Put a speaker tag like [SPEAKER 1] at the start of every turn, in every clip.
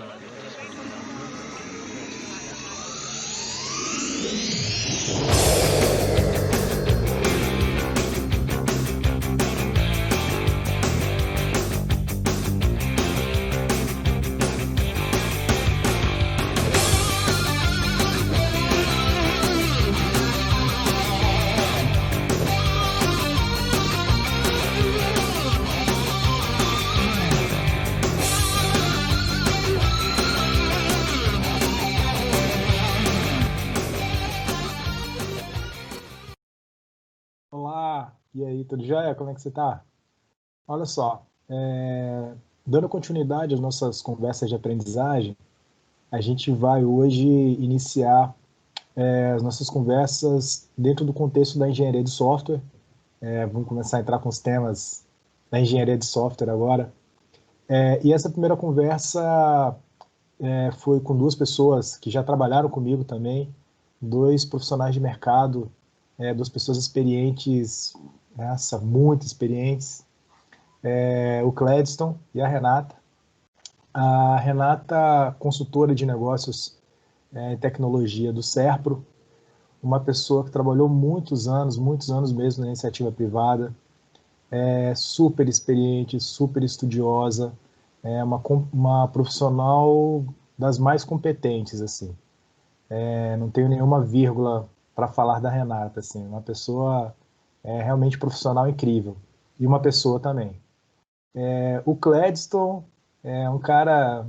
[SPEAKER 1] tudo Como é que você está? Olha só, é, dando continuidade às nossas conversas de aprendizagem, a gente vai hoje iniciar é, as nossas conversas dentro do contexto da engenharia de software. É, vamos começar a entrar com os temas da engenharia de software agora. É, e essa primeira conversa é, foi com duas pessoas que já trabalharam comigo também, dois profissionais de mercado, é, duas pessoas experientes essa, muito experientes, é, o Cledston e a Renata. A Renata, consultora de negócios é, tecnologia do Serpro, uma pessoa que trabalhou muitos anos, muitos anos mesmo na iniciativa privada, é super experiente, super estudiosa, é uma, uma profissional das mais competentes, assim. É, não tenho nenhuma vírgula para falar da Renata, assim, uma pessoa é realmente profissional incrível. E uma pessoa também. É, o Cledston é um cara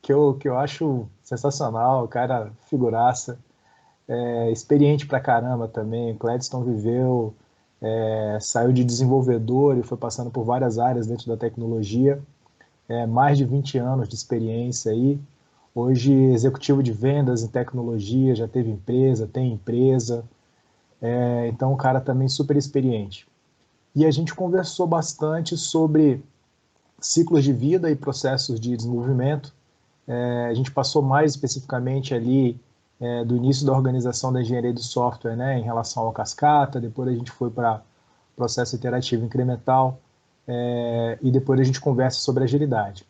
[SPEAKER 1] que eu, que eu acho sensacional, cara figuraça, é, experiente pra caramba também. O Cledston viveu, é, saiu de desenvolvedor e foi passando por várias áreas dentro da tecnologia. É, mais de 20 anos de experiência aí. Hoje, executivo de vendas em tecnologia, já teve empresa, tem empresa, é, então, o cara também super experiente. E a gente conversou bastante sobre ciclos de vida e processos de desenvolvimento. É, a gente passou mais especificamente ali é, do início da organização da engenharia de software, né, em relação ao cascata, depois a gente foi para processo iterativo incremental, é, e depois a gente conversa sobre agilidade.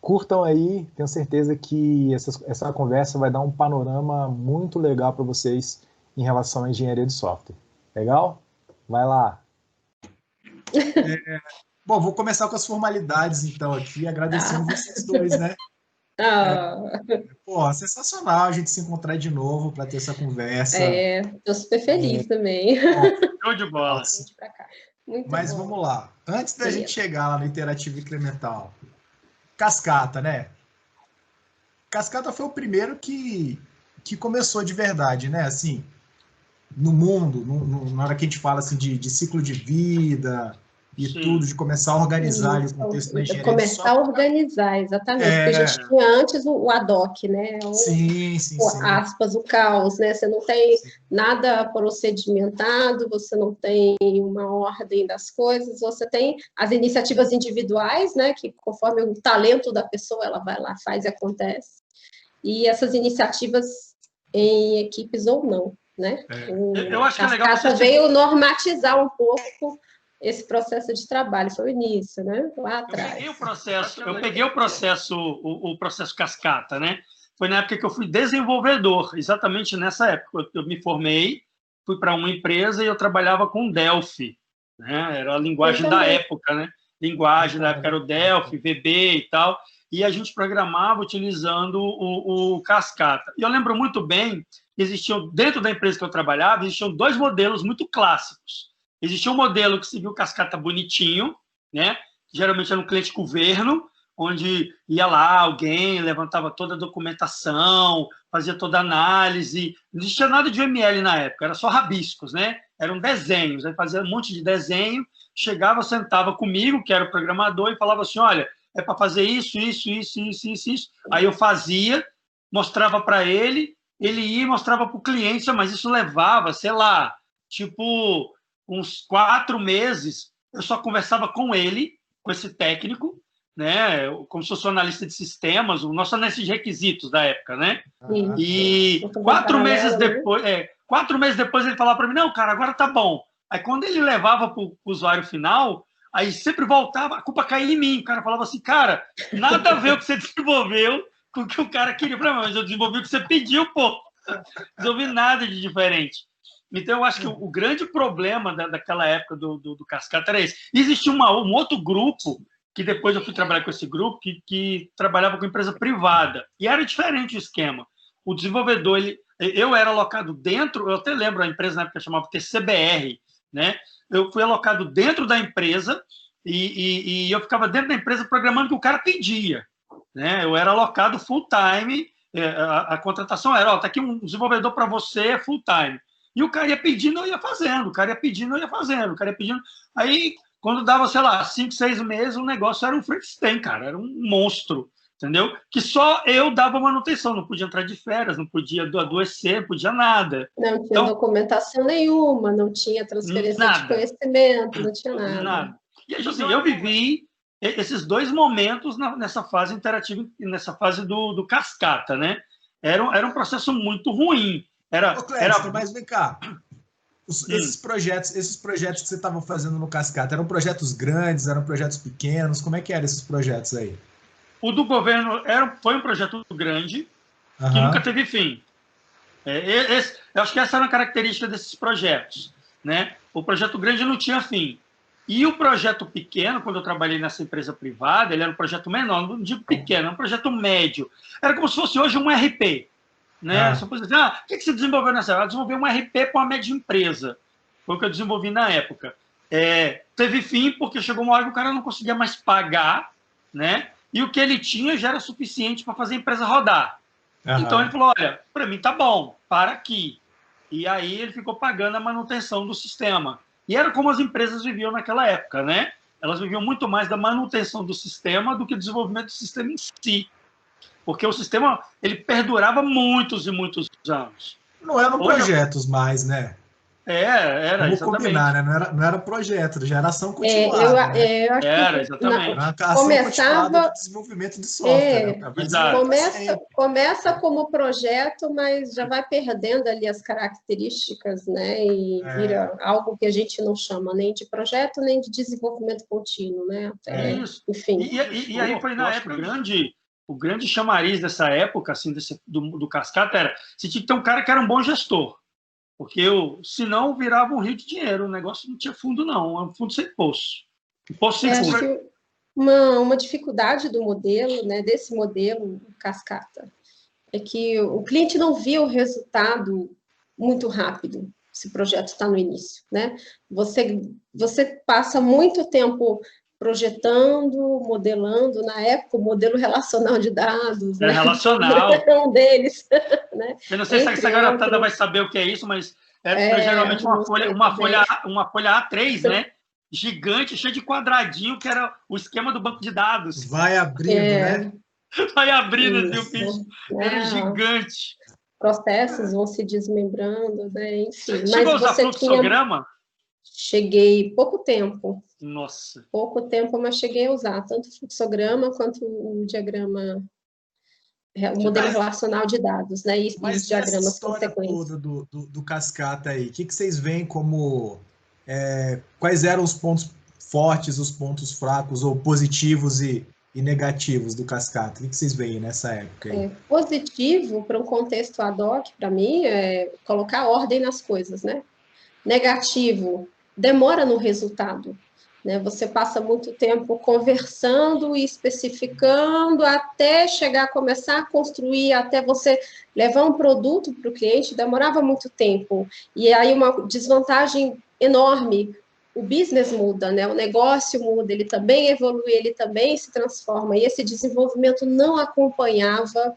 [SPEAKER 1] Curtam aí, tenho certeza que essa, essa conversa vai dar um panorama muito legal para vocês em relação à engenharia de software. Legal? Vai lá.
[SPEAKER 2] É, bom, vou começar com as formalidades, então, aqui, agradecendo ah. vocês dois, né? Ah. É, pô, sensacional a gente se encontrar de novo para ter essa conversa.
[SPEAKER 3] É, tô super feliz é. também.
[SPEAKER 4] Show de bola.
[SPEAKER 2] Mas bom. vamos lá. Antes da Beleza. gente chegar lá no Interativo Incremental, Cascata, né? Cascata foi o primeiro que, que começou de verdade, né? Assim, no mundo, no, no, na hora que a gente fala assim, de, de ciclo de vida e Sim. tudo, de começar a organizar o contexto da engenharia.
[SPEAKER 3] Começar a organizar, exatamente. É... Porque a gente tinha antes o, o ADOC, né? O,
[SPEAKER 2] sim, sim,
[SPEAKER 3] o,
[SPEAKER 2] sim.
[SPEAKER 3] Aspas, o caos, né? Você não tem sim. nada procedimentado, você não tem uma ordem das coisas, você tem as iniciativas individuais, né? Que conforme o talento da pessoa, ela vai lá, faz e acontece. E essas iniciativas em equipes ou não né?
[SPEAKER 4] É. O, eu acho que é legal.
[SPEAKER 3] Você veio normatizar um pouco esse processo de trabalho, foi o início, né? Lá atrás.
[SPEAKER 4] Eu peguei o processo, eu peguei o processo, o, o, processo cascata, né? Foi na época que eu fui desenvolvedor, exatamente nessa época. Eu, eu me formei, fui para uma empresa e eu trabalhava com Delphi, né? Era a linguagem da época, né? Linguagem da época era o Delphi, VB e tal. E a gente programava utilizando o, o Cascata. E eu lembro muito bem existiam, dentro da empresa que eu trabalhava, existiam dois modelos muito clássicos. Existia um modelo que seguia o cascata bonitinho, né? geralmente era um cliente governo, onde ia lá alguém, levantava toda a documentação, fazia toda a análise. Não existia nada de UML na época, era só rabiscos, né? Eram desenhos, aí fazia um monte de desenho, chegava, sentava comigo, que era o programador, e falava assim: olha, é para fazer isso, isso, isso, isso, isso, isso. Aí eu fazia, mostrava para ele, ele ia e mostrava para o cliente, mas isso levava, sei lá, tipo, uns quatro meses. Eu só conversava com ele, com esse técnico, né, como se fosse um analista de sistemas, o nosso analista de requisitos da época, né? Sim. E quatro meses depois, é, quatro meses depois ele falava para mim, não, cara, agora tá bom. Aí quando ele levava para o usuário final, aí sempre voltava, a culpa caía em mim. O cara falava assim, cara, nada a ver o que você desenvolveu com o que o cara queria. Mas eu desenvolvi o que você pediu, pô. Não desenvolvi nada de diferente. Então, eu acho que o, o grande problema da, daquela época do, do, do Cascata era esse. Existia uma, um outro grupo, que depois eu fui trabalhar com esse grupo, que, que trabalhava com empresa privada. E era diferente o esquema. O desenvolvedor, ele, eu era alocado dentro, eu até lembro, a empresa na época chamava TCBR, né? Eu fui alocado dentro da empresa e, e, e eu ficava dentro da empresa programando o que o cara pedia. Né? Eu era alocado full time, é, a, a contratação era, ó, tá aqui um desenvolvedor para você, é full time. E o cara ia pedindo, eu ia fazendo, o cara ia pedindo, eu ia fazendo, o cara ia pedindo. Aí, quando dava, sei lá, cinco, seis meses, o negócio era um Frankenstein, cara, era um monstro, entendeu? Que só eu dava manutenção, não podia entrar de férias, não podia adoecer, não podia nada.
[SPEAKER 3] Não tinha então, documentação nenhuma, não tinha transferência nada, de conhecimento, não tinha nada. nada.
[SPEAKER 4] E aí, assim, eu vivi esses dois momentos nessa fase interativa, nessa fase do, do cascata, né? Era, era um processo muito ruim. Era,
[SPEAKER 1] Ô, era... mas vem cá. Os, hum. esses projetos, esses projetos que você estava fazendo no Cascata, eram projetos grandes, eram projetos pequenos? Como é que eram esses projetos aí?
[SPEAKER 4] O do governo era, foi um projeto grande uhum. que nunca teve fim. É, esse, eu acho que essa era a característica desses projetos. Né? O projeto grande não tinha fim. E o projeto pequeno, quando eu trabalhei nessa empresa privada, ele era um projeto menor, não digo pequeno, era um projeto médio. Era como se fosse hoje um RP. Né? Ah. Você pode dizer, ah, o que você desenvolveu nessa época? Eu desenvolvi um RP para uma média empresa. Foi o que eu desenvolvi na época. É, teve fim porque chegou uma hora que o cara não conseguia mais pagar, né? E o que ele tinha já era suficiente para fazer a empresa rodar. Uhum. Então ele falou: olha, para mim tá bom, para aqui. E aí ele ficou pagando a manutenção do sistema. E era como as empresas viviam naquela época, né? Elas viviam muito mais da manutenção do sistema do que do desenvolvimento do sistema em si. Porque o sistema ele perdurava muitos e muitos anos.
[SPEAKER 1] Não eram Hoje, projetos mais, né?
[SPEAKER 4] É, era,
[SPEAKER 1] Vamos exatamente. combinar, né? Não era, não era projeto, era geração continuada. É, eu, né?
[SPEAKER 4] é, eu acho era, exatamente.
[SPEAKER 3] Na, começava...
[SPEAKER 1] de desenvolvimento de software.
[SPEAKER 3] É, né? começa, começa como projeto, mas já vai perdendo ali as características, né? E é. vira algo que a gente não chama nem de projeto, nem de desenvolvimento contínuo, né?
[SPEAKER 4] Até, é isso. Enfim. E, e, e aí foi na época grande o grande chamariz dessa época, assim, desse, do, do Cascata era, você tinha que ter um cara que era um bom gestor. Porque eu, senão virava um rio de dinheiro, o negócio não tinha fundo, não, é um fundo sem poço. Um poço sem fundo.
[SPEAKER 3] Uma, uma dificuldade do modelo, né, desse modelo cascata, é que o cliente não via o resultado muito rápido, se o projeto está no início, né? Você, você passa muito tempo projetando, modelando, na época, o modelo relacional de dados.
[SPEAKER 4] É né? relacional.
[SPEAKER 3] É um deles.
[SPEAKER 4] né? Eu não sei Entre se essa garotada vai saber o que é isso, mas é, é geralmente uma folha, uma, folha, uma folha A3, né? Gigante, cheia de quadradinho, que era o esquema do banco de dados.
[SPEAKER 1] Vai abrindo, é. né?
[SPEAKER 4] Vai abrindo, assim, o bicho. Era gigante.
[SPEAKER 3] Processos vão se desmembrando, né? Enfim.
[SPEAKER 4] Chegou a usar fluxograma? Tinha...
[SPEAKER 3] Cheguei pouco tempo.
[SPEAKER 4] Nossa.
[SPEAKER 3] Pouco tempo, mas cheguei a usar tanto o fluxograma quanto o diagrama, o modelo relacional de dados, né? E, mas os diagramas consequentes.
[SPEAKER 1] Do, do, do cascata aí, o que, que vocês veem como é, quais eram os pontos fortes, os pontos fracos ou positivos e, e negativos do cascata? O que, que vocês veem nessa época?
[SPEAKER 3] É, positivo para um contexto ad hoc, para mim, é colocar ordem nas coisas, né? Negativo, demora no resultado. Né? Você passa muito tempo conversando e especificando até chegar a começar a construir, até você levar um produto para o cliente, demorava muito tempo. E aí uma desvantagem enorme. O business muda, né? o negócio muda, ele também evolui, ele também se transforma. E esse desenvolvimento não acompanhava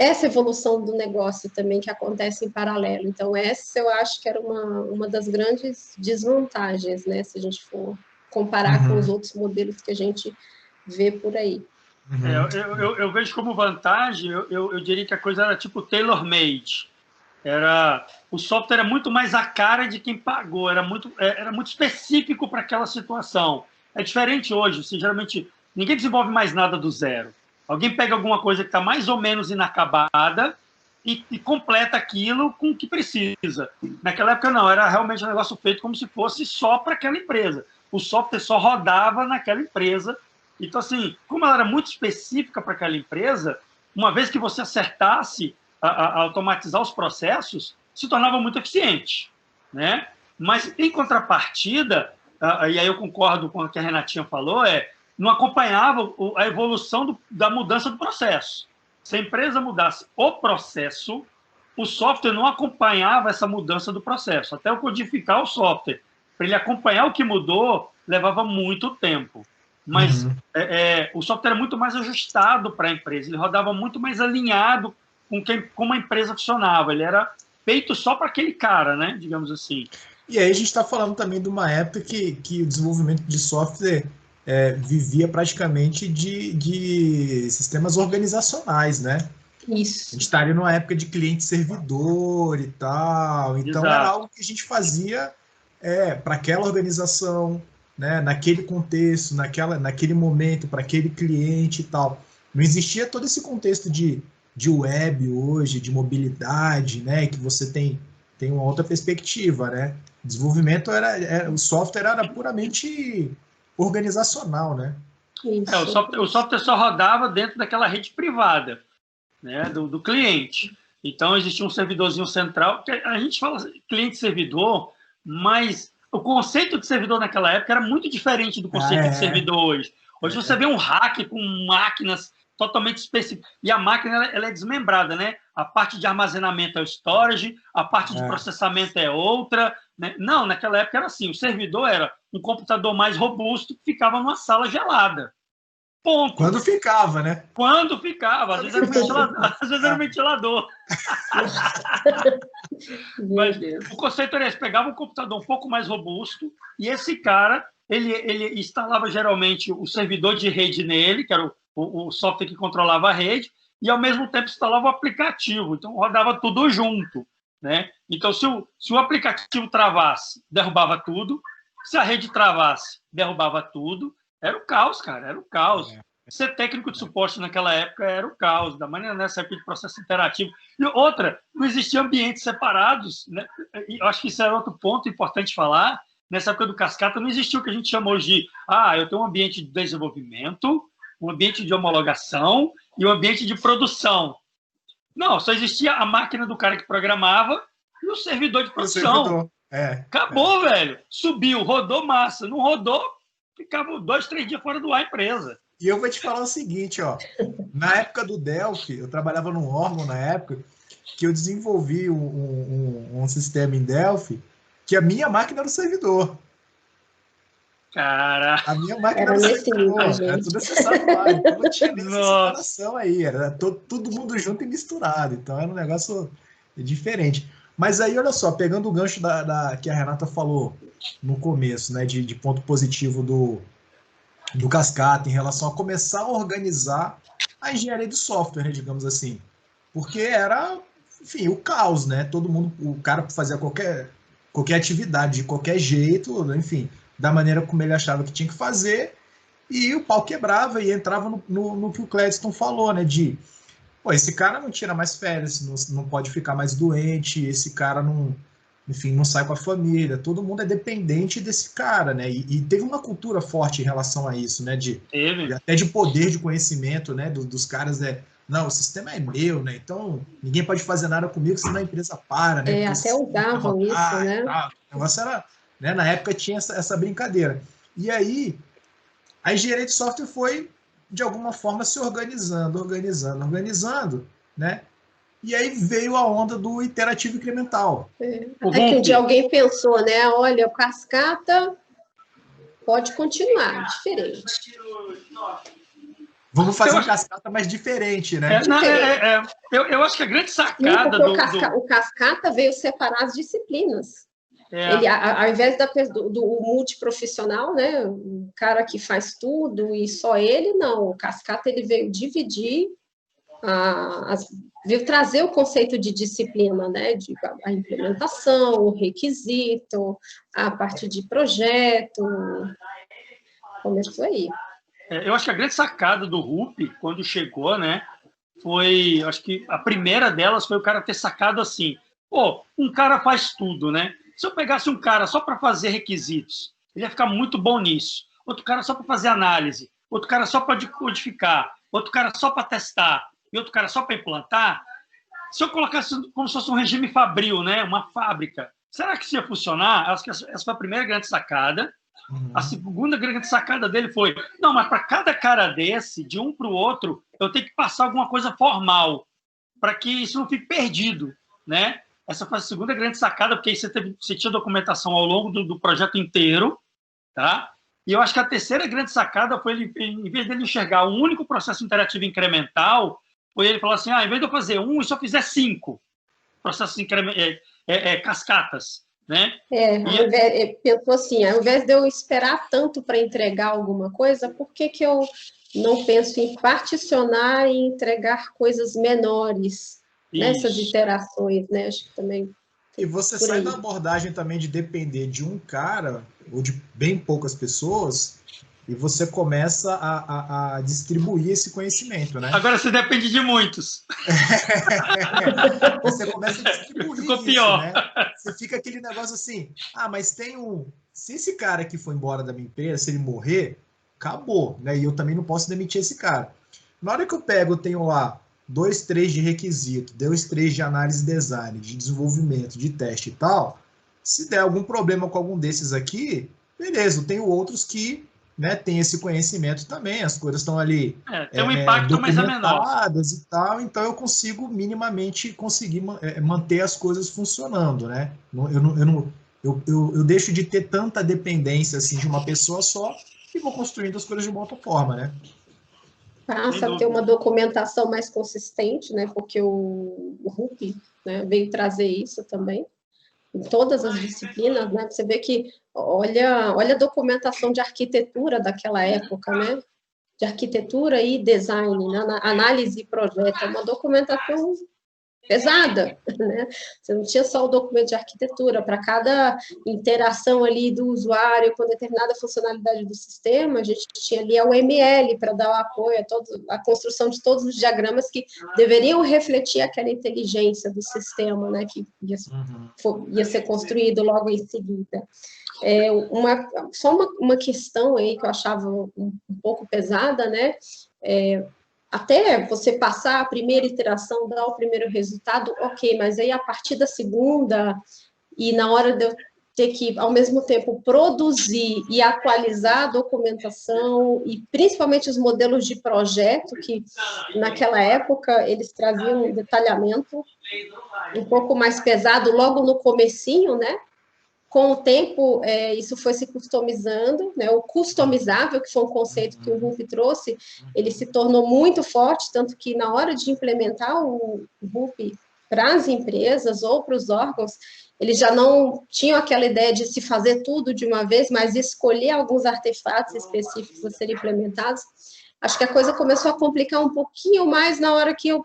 [SPEAKER 3] essa evolução do negócio também que acontece em paralelo. Então, essa eu acho que era uma, uma das grandes desvantagens, né? Se a gente for comparar uhum. com os outros modelos que a gente vê por aí.
[SPEAKER 4] Uhum. É, eu, eu, eu, vejo como vantagem, eu, eu, diria que a coisa era tipo tailor-made. Era, o software era muito mais a cara de quem pagou, era muito, é, era muito específico para aquela situação. É diferente hoje, assim, geralmente ninguém desenvolve mais nada do zero. Alguém pega alguma coisa que está mais ou menos inacabada e, e, completa aquilo com o que precisa. Naquela época, não, era realmente um negócio feito como se fosse só para aquela empresa o software só rodava naquela empresa. Então, assim, como ela era muito específica para aquela empresa, uma vez que você acertasse a, a automatizar os processos, se tornava muito eficiente, né? Mas, em contrapartida, e aí eu concordo com o que a Renatinha falou, é não acompanhava a evolução do, da mudança do processo. Se a empresa mudasse o processo, o software não acompanhava essa mudança do processo. Até eu codificar o software, para ele acompanhar o que mudou, levava muito tempo. Mas uhum. é, é, o software era muito mais ajustado para a empresa, ele rodava muito mais alinhado com quem, como a empresa funcionava. Ele era feito só para aquele cara, né? Digamos assim.
[SPEAKER 1] E aí a gente está falando também de uma época que, que o desenvolvimento de software é, vivia praticamente de, de sistemas organizacionais, né?
[SPEAKER 3] Isso.
[SPEAKER 1] A gente estaria numa época de cliente-servidor e tal. Então Exato. era algo que a gente fazia é, para aquela organização, né, naquele contexto, naquela, naquele momento, para aquele cliente e tal. Não existia todo esse contexto de, de web hoje, de mobilidade, né, que você tem, tem uma outra perspectiva, né? Desenvolvimento era, era o software era puramente organizacional, né?
[SPEAKER 4] É, o, software, o, software, só rodava dentro daquela rede privada, né, do, do cliente. Então existia um servidorzinho central. A gente fala cliente-servidor, mas o conceito de servidor naquela época era muito diferente do conceito ah, é. de servidor hoje. Hoje é. você vê um hack com máquinas totalmente específicas. E a máquina ela, ela, é desmembrada, né? A parte de armazenamento é o storage, a parte de é. processamento é outra. Né? Não, naquela época era assim: o servidor era um computador mais robusto que ficava numa sala gelada. Ponto.
[SPEAKER 1] Quando ficava, né?
[SPEAKER 4] Quando ficava, às vezes era um ventilador. Às vezes era um ventilador. Mas o conceito era esse, pegava um computador um pouco mais robusto e esse cara, ele, ele instalava geralmente o servidor de rede nele, que era o, o, o software que controlava a rede, e ao mesmo tempo instalava o aplicativo, então rodava tudo junto. Né? Então, se o, se o aplicativo travasse, derrubava tudo, se a rede travasse, derrubava tudo, era o caos, cara, era o caos. É. Ser técnico de suporte naquela época era o caos, da maneira nessa época de processo interativo. E outra, não existiam ambientes separados. Né? Eu acho que isso é outro ponto importante falar. Nessa época do Cascata, não existia o que a gente chamou de ah, eu tenho um ambiente de desenvolvimento, um ambiente de homologação e um ambiente de produção. Não, só existia a máquina do cara que programava e o servidor de produção. Servidor. É, Acabou, é. velho. Subiu, rodou massa. Não rodou, ficava dois, três dias fora do ar a empresa.
[SPEAKER 1] E eu vou te falar o seguinte, ó. Na época do Delphi, eu trabalhava num órgão na época que eu desenvolvi um, um, um sistema em Delphi que a minha máquina era o servidor.
[SPEAKER 4] Cara.
[SPEAKER 1] A minha máquina era, era o servidor. Era tudo acessado lá. Então não tinha nem separação aí. Era todo, todo mundo junto e misturado. Então era um negócio diferente. Mas aí, olha só, pegando o gancho da, da que a Renata falou no começo, né, de, de ponto positivo do, do Cascata em relação a começar a organizar a engenharia de software, né, digamos assim. Porque era, enfim, o caos, né? Todo mundo, o cara fazia qualquer, qualquer atividade de qualquer jeito, enfim, da maneira como ele achava que tinha que fazer, e o pau quebrava e entrava no, no, no que o Clédson falou, né? De, pô, esse cara não tira mais férias, não, não pode ficar mais doente, esse cara não, enfim, não sai com a família, todo mundo é dependente desse cara, né? E, e teve uma cultura forte em relação a isso, né? De, de até de poder de conhecimento, né? Do, dos caras é não, o sistema é meu, né? Então ninguém pode fazer nada comigo, senão a empresa para, né?
[SPEAKER 3] É, até usavam isso, ah, né?
[SPEAKER 1] O negócio era, né? Na época tinha essa, essa brincadeira. E aí a engenharia de software foi de alguma forma se organizando, organizando, organizando, né? E aí veio a onda do interativo incremental.
[SPEAKER 3] É, é que um dia alguém pensou, né? Olha, o cascata pode continuar, diferente.
[SPEAKER 1] Vamos fazer um cascata mais diferente, né?
[SPEAKER 4] É, não, é, é, é, eu, eu acho que a grande sacada Sim,
[SPEAKER 3] do, o, casca, do... o, cascata veio separar as disciplinas. É. Ele, ao invés da, do, do multiprofissional, né, o cara que faz tudo e só ele, não. O cascata ele veio dividir a, as veio trazer o conceito de disciplina, né, de a implementação, o requisito, a parte de projeto, começou aí.
[SPEAKER 4] É, eu acho que a grande sacada do RUP, quando chegou, né, foi, acho que a primeira delas foi o cara ter sacado assim, pô, um cara faz tudo, né? Se eu pegasse um cara só para fazer requisitos, ele ia ficar muito bom nisso. Outro cara só para fazer análise, outro cara só para codificar, outro cara só para testar, e outro cara só para implantar, se eu colocasse como se fosse um regime fabril, né? uma fábrica, será que isso ia funcionar? Acho que essa foi a primeira grande sacada. Uhum. A segunda grande sacada dele foi: não, mas para cada cara desse, de um para o outro, eu tenho que passar alguma coisa formal, para que isso não fique perdido. Né? Essa foi a segunda grande sacada, porque aí você, teve, você tinha documentação ao longo do, do projeto inteiro. Tá? E eu acho que a terceira grande sacada foi ele, em vez dele enxergar um único processo interativo incremental, foi ele falar assim: ah, em vez de eu fazer um, e só fizer cinco processos é, é, é, cascatas. Né?
[SPEAKER 3] É, e... pensou assim, ao invés de eu esperar tanto para entregar alguma coisa, por que, que eu não penso em particionar e entregar coisas menores Nessas iterações, né? Acho que também.
[SPEAKER 1] E você sai da abordagem também de depender de um cara ou de bem poucas pessoas e você começa a, a, a, distribuir esse conhecimento, né?
[SPEAKER 4] Agora você depende de muitos.
[SPEAKER 1] você começa a distribuir Ficou isso, pior. né? Você fica aquele negócio assim, ah, mas tem um... Se esse cara que foi embora da minha empresa, se ele morrer, acabou, né? E eu também não posso demitir esse cara. Na hora que eu pego, eu tenho lá dois, três de requisito, dois, três de análise de design, de desenvolvimento, de teste e tal. Se der algum problema com algum desses aqui, beleza, eu tenho outros que né, tem esse conhecimento também, as coisas estão ali
[SPEAKER 4] é, tem um é, impacto, mas é menor.
[SPEAKER 1] e tal, então eu consigo minimamente conseguir é, manter as coisas funcionando, né? Eu, não, eu, não, eu, eu, eu, deixo de ter tanta dependência assim de uma pessoa só e vou construindo as coisas de uma outra forma, né?
[SPEAKER 3] Passa a ter uma documentação mais consistente, né? Porque o, o RUP né, veio trazer isso também em todas as disciplinas, né? Você vê que olha, olha a documentação de arquitetura daquela época, né? De arquitetura e design, né? análise e projeto, é uma documentação pesada, né? Você não tinha só o documento de arquitetura, para cada interação ali do usuário com determinada funcionalidade do sistema, a gente tinha ali a UML para dar o apoio a, todo, a construção de todos os diagramas que deveriam refletir aquela inteligência do sistema, né? Que ia, uhum. ia ser construído logo em seguida. É uma, só uma, uma questão aí que eu achava um, um pouco pesada, né? É, até você passar a primeira iteração, dar o primeiro resultado, ok, mas aí a partir da segunda, e na hora de eu ter que, ao mesmo tempo, produzir e atualizar a documentação, e principalmente os modelos de projeto, que naquela época eles traziam um detalhamento um pouco mais pesado logo no comecinho, né? Com o tempo, é, isso foi se customizando, né? O customizável, que foi um conceito que o Wolf trouxe, ele se tornou muito forte, tanto que na hora de implementar o Wolf para as empresas ou para os órgãos, eles já não tinham aquela ideia de se fazer tudo de uma vez, mas escolher alguns artefatos específicos a serem implementados. Acho que a coisa começou a complicar um pouquinho mais na hora que eu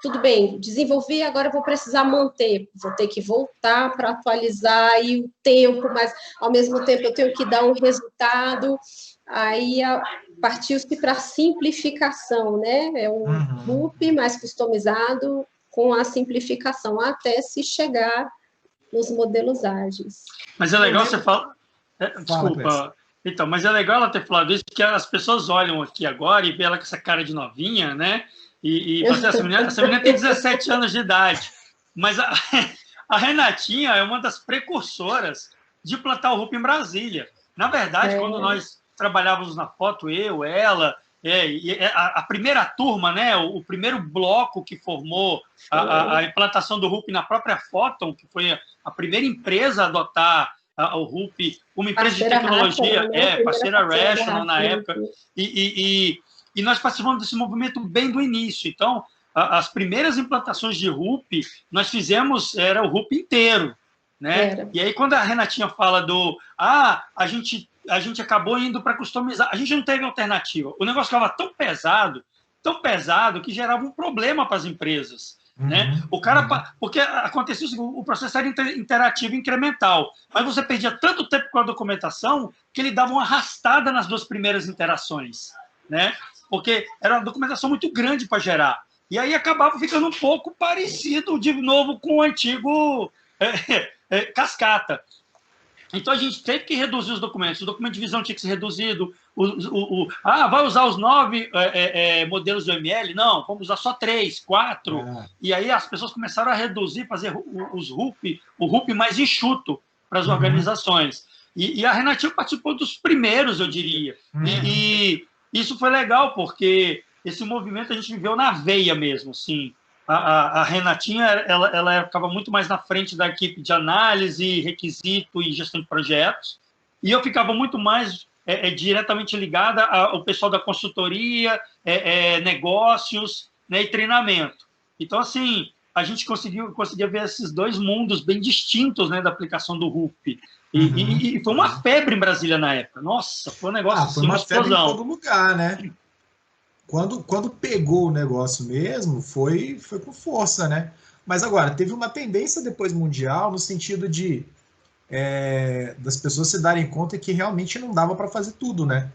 [SPEAKER 3] tudo bem, desenvolvi, agora vou precisar manter, vou ter que voltar para atualizar e o tempo, mas ao mesmo tempo eu tenho que dar um resultado, aí partiu-se para simplificação, né? É um uhum. loop mais customizado com a simplificação, até se chegar nos modelos ágeis.
[SPEAKER 4] Mas é legal você falar. É, desculpa. Fala, então, mas é legal ela ter falado isso, porque as pessoas olham aqui agora e vê ela com essa cara de novinha, né? E, e essa, menina, essa menina tem 17 anos de idade. Mas a, a, Renatinha é uma das precursoras de plantar o RUP em Brasília. Na verdade, é. quando nós trabalhávamos na foto, eu, ela, é, é, a, a, primeira turma, né, o, o, primeiro bloco que formou a, a, a implantação do RUP na própria Photon, que foi a, primeira empresa a adotar o RUP, uma empresa parceira de tecnologia, né? é, parceira Rational na época, e, e, e nós participamos desse movimento bem do início. Então, a, as primeiras implantações de RUP, nós fizemos, era o RUP inteiro. Né? Era. E aí, quando a Renatinha fala do ah, a gente, a gente acabou indo para customizar, a gente não teve alternativa. O negócio estava tão pesado, tão pesado, que gerava um problema para as empresas. Uhum, né? O cara, uhum. porque acontecia o processo era interativo incremental, mas você perdia tanto tempo com a documentação que ele dava uma arrastada nas duas primeiras interações. Né? Porque era uma documentação muito grande para gerar. E aí acabava ficando um pouco parecido de novo com o antigo é, é, cascata. Então a gente teve que reduzir os documentos. O documento de visão tinha que ser reduzido. O, o, o ah, vai usar os nove é, é, é modelos do ML? Não, vamos usar só três, quatro. É. E aí as pessoas começaram a reduzir, fazer os RUP, o RUP mais enxuto para as uhum. organizações. E, e, a Renatinha participou dos primeiros, eu diria. Uhum. E, e, isso foi legal, porque esse movimento a gente viveu na veia mesmo, assim a, a, a, Renatinha ela, ela ficava muito mais na frente da equipe de análise, requisito e gestão de projetos, e eu ficava muito mais é, é, diretamente ligada ao pessoal da consultoria, é, é, negócios né, e treinamento. Então, assim, a gente conseguiu conseguia ver esses dois mundos bem distintos né, da aplicação do RUP. E, uhum. e, e, foi uma febre em Brasília na época. Nossa, foi um negócio
[SPEAKER 1] ah, foi assim, uma, uma febre em todo lugar, né? quando, quando pegou o negócio mesmo, foi, foi com força, né? Mas agora, teve uma tendência depois mundial no sentido de é, das pessoas se darem conta que realmente não dava para fazer tudo, né?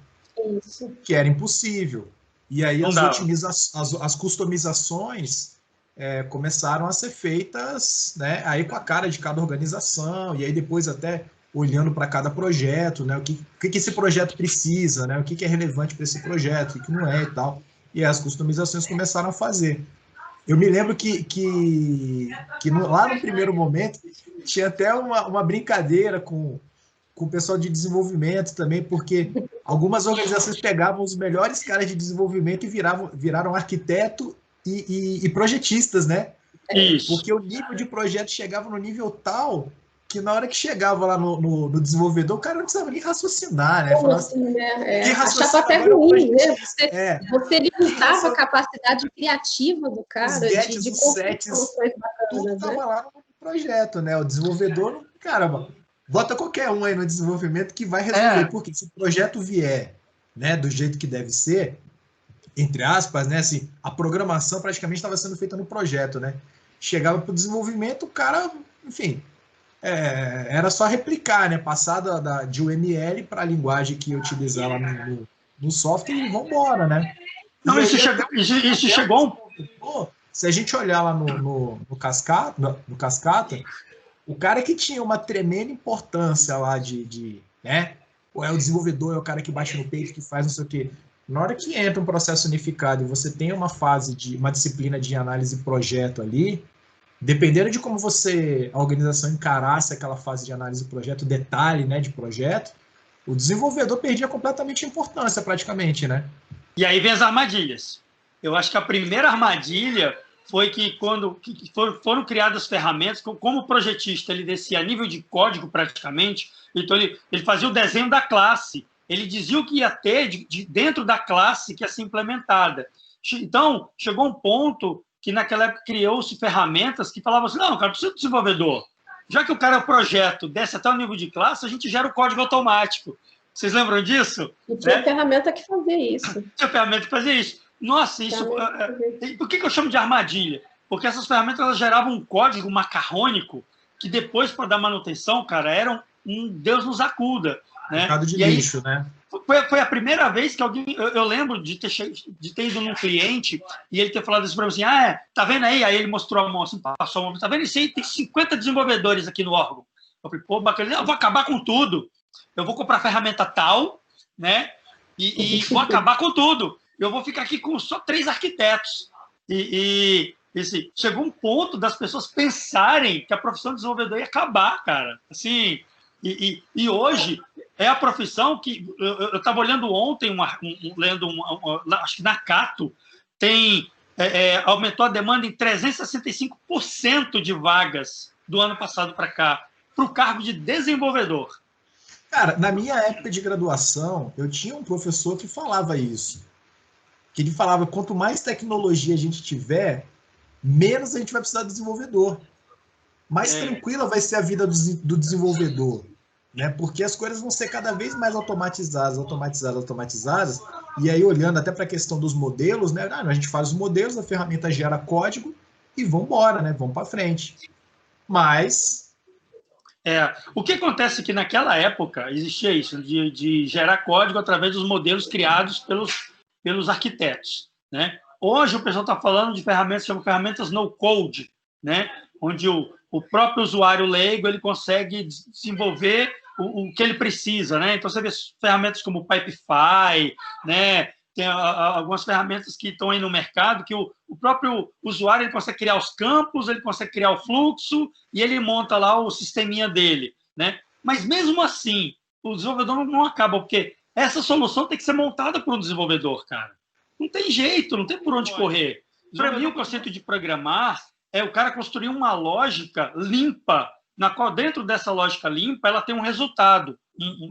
[SPEAKER 1] Isso. Que era impossível. E aí as, otimiza as, as customizações é, começaram a ser feitas né, aí com a cara de cada organização, e aí depois até olhando para cada projeto, né? O que, o que esse projeto precisa, né? O que, é relevante para esse projeto, o que, que não é e tal. E as customizações começaram a fazer. Eu me lembro que, que, que no, lá no primeiro momento tinha até uma, uma brincadeira com, com o pessoal de desenvolvimento também, porque algumas organizações pegavam os melhores caras de desenvolvimento e viravam, viraram arquiteto e, e, e projetistas, né? Isso. Porque o nível de projeto chegava no nível tal que na hora que chegava lá no, no, no desenvolvedor, o cara não precisava nem raciocinar, né? Falava,
[SPEAKER 3] assim, né? É, achava até ruim, né? Você, é. você limitava a capacidade criativa do cara os
[SPEAKER 1] de, de sets, tudo estava né? lá no projeto, né? O desenvolvedor, cara, bota qualquer um aí no desenvolvimento que vai resolver, é. porque se o projeto vier né, do jeito que deve ser, entre aspas, né? Assim, a programação praticamente estava sendo feita no projeto, né? Chegava para o desenvolvimento, o cara, enfim, é, era só replicar, né? Passar da, da de UML para a linguagem que utilizava no, no, software e vamos embora, né?
[SPEAKER 4] Não, isso, chegou, isso, isso chegou.
[SPEAKER 1] Se a gente olhar lá no, no, no, cascata, no, no cascata, o cara que tinha uma tremenda importância lá de, de né? Ou é o desenvolvedor, é o cara que bate no peito, que faz não sei o quê. Na hora que entra um processo unificado e você tem uma fase de uma disciplina de análise projeto ali, dependendo de como você, a organização encarasse aquela fase de análise do projeto, detalhe né, de projeto, o desenvolvedor perdia completamente a importância, praticamente, né?
[SPEAKER 4] E aí vem as armadilhas. Eu acho que a primeira armadilha foi que quando que foram criadas ferramentas, como projetista ele descia a nível de código praticamente, então ele, ele fazia o desenho da classe, ele dizia o que ia ter de, de dentro da classe que ia ser implementada. Então, chegou um ponto que naquela época criou-se ferramentas que falavam assim, não, cara, precisa de desenvolvedor. Já que o cara é o projeto, desce até o nível de classe, a gente gera o código automático. Vocês lembram disso?
[SPEAKER 3] E tinha né? ferramenta que fazia isso.
[SPEAKER 4] Tinha ferramenta que fazia isso. Nossa, isso. É, é, por que, que eu chamo de armadilha? Porque essas ferramentas elas geravam um código macarrônico que depois, para dar manutenção, cara, eram um Deus nos acuda. Né?
[SPEAKER 1] Mercado de e lixo, aí, né?
[SPEAKER 4] Foi, foi a primeira vez que alguém. Eu, eu lembro de ter, de ter ido num cliente e ele ter falado isso para mim assim: ah, é, tá vendo aí? Aí ele mostrou a mão assim, passou a mão, tá vendo isso aí? Tem 50 desenvolvedores aqui no órgão. Eu falei, pô, bacana, eu vou acabar com tudo. Eu vou comprar ferramenta tal, né? E, e vou acabar com tudo. Eu vou ficar aqui com só três arquitetos. E, e esse, chegou um ponto das pessoas pensarem que a profissão de desenvolvedor ia acabar, cara. Assim, e, e, e hoje é a profissão que eu estava olhando ontem, uma, um, lendo, uma, uma, acho que na Cato tem é, é, aumentou a demanda em 365% de vagas do ano passado para cá para o cargo de desenvolvedor.
[SPEAKER 1] Cara, na minha época de graduação, eu tinha um professor que falava isso. Que ele falava: quanto mais tecnologia a gente tiver, menos a gente vai precisar de desenvolvedor. Mais é. tranquila vai ser a vida do, do desenvolvedor né? Porque as coisas vão ser cada vez mais automatizadas, automatizadas, automatizadas. E aí, olhando até para a questão dos modelos, né? Ah, a gente faz os modelos, a ferramenta gera código e vamos embora, né? Vamos para frente. Mas.
[SPEAKER 4] É, o que acontece é que naquela época existia isso, de, de gerar código através dos modelos criados pelos, pelos arquitetos. Né? Hoje o pessoal está falando de ferramentas, chamam ferramentas no code, né? onde o, o próprio usuário leigo ele consegue desenvolver o, o que ele precisa, né? Então você vê ferramentas como o Pipefy, né? Tem a, a, algumas ferramentas que estão aí no mercado que o, o próprio usuário ele consegue criar os campos, ele consegue criar o fluxo e ele monta lá o sisteminha dele, né? Mas mesmo assim, o desenvolvedor não, não acaba, porque essa solução tem que ser montada por um desenvolvedor, cara. Não tem jeito, não tem por onde correr. Para mim, o conceito de programar é o cara construir uma lógica limpa, na qual dentro dessa lógica limpa ela tem um resultado.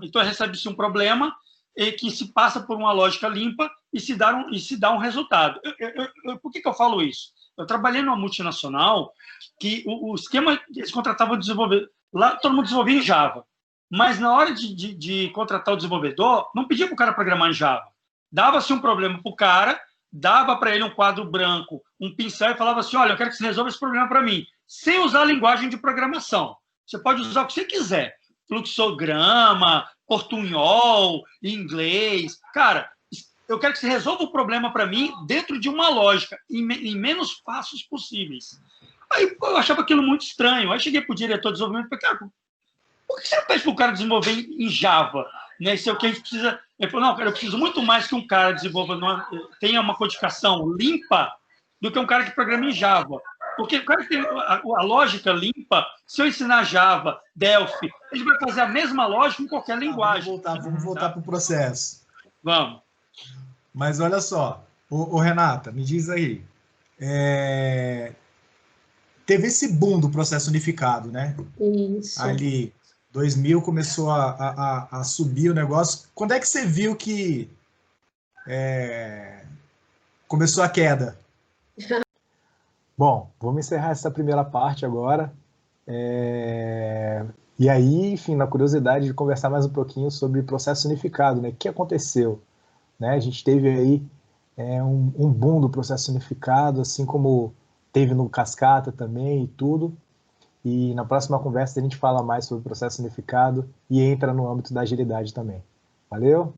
[SPEAKER 4] Então recebe-se um problema e que se passa por uma lógica limpa e se dá um, e se dá um resultado. Eu, eu, eu, por que, que eu falo isso? Eu trabalhei numa multinacional que o, o esquema eles contratavam desenvolvedor lá todo mundo desenvolvia em Java, mas na hora de, de, de contratar o desenvolvedor não pedia para o cara programar em Java, dava-se um problema para o cara dava para ele um quadro branco, um pincel e falava assim: olha, eu quero que você resolva esse problema para mim, sem usar a linguagem de programação. Você pode usar o que você quiser, fluxograma, portunhol, inglês. Cara, eu quero que você resolva o problema para mim dentro de uma lógica, em, em, menos passos possíveis. Aí eu achava aquilo muito estranho. Aí cheguei para o diretor de desenvolvimento e falei, cara, por que você não pede para o cara desenvolver em Java? Né? Isso é o que a gente precisa. Ele falou, não, cara, eu preciso muito mais que um cara desenvolva, uma, tenha uma codificação limpa do que um cara que programa em Java. Porque o cara que tem a, a, lógica limpa, se eu ensinar Java, Delphi, ele vai fazer a mesma lógica em qualquer linguagem.
[SPEAKER 1] vamos voltar, vamos voltar para o processo.
[SPEAKER 4] Vamos.
[SPEAKER 1] Mas olha só, o, Renata, me diz aí. É... Teve esse boom do processo unificado, né?
[SPEAKER 3] Isso.
[SPEAKER 1] Ali, 2000 começou a, a, a, subir o negócio. Quando é que você viu que é, começou a queda?
[SPEAKER 5] Bom, vamos encerrar essa primeira parte agora. É... E aí, enfim, na curiosidade de conversar mais um pouquinho sobre processo unificado, né? O que aconteceu? Né? A gente teve aí é, um, um boom do processo unificado, assim como teve no Cascata também e tudo. E na próxima conversa a gente fala mais sobre o processo unificado e entra no âmbito da agilidade também. Valeu?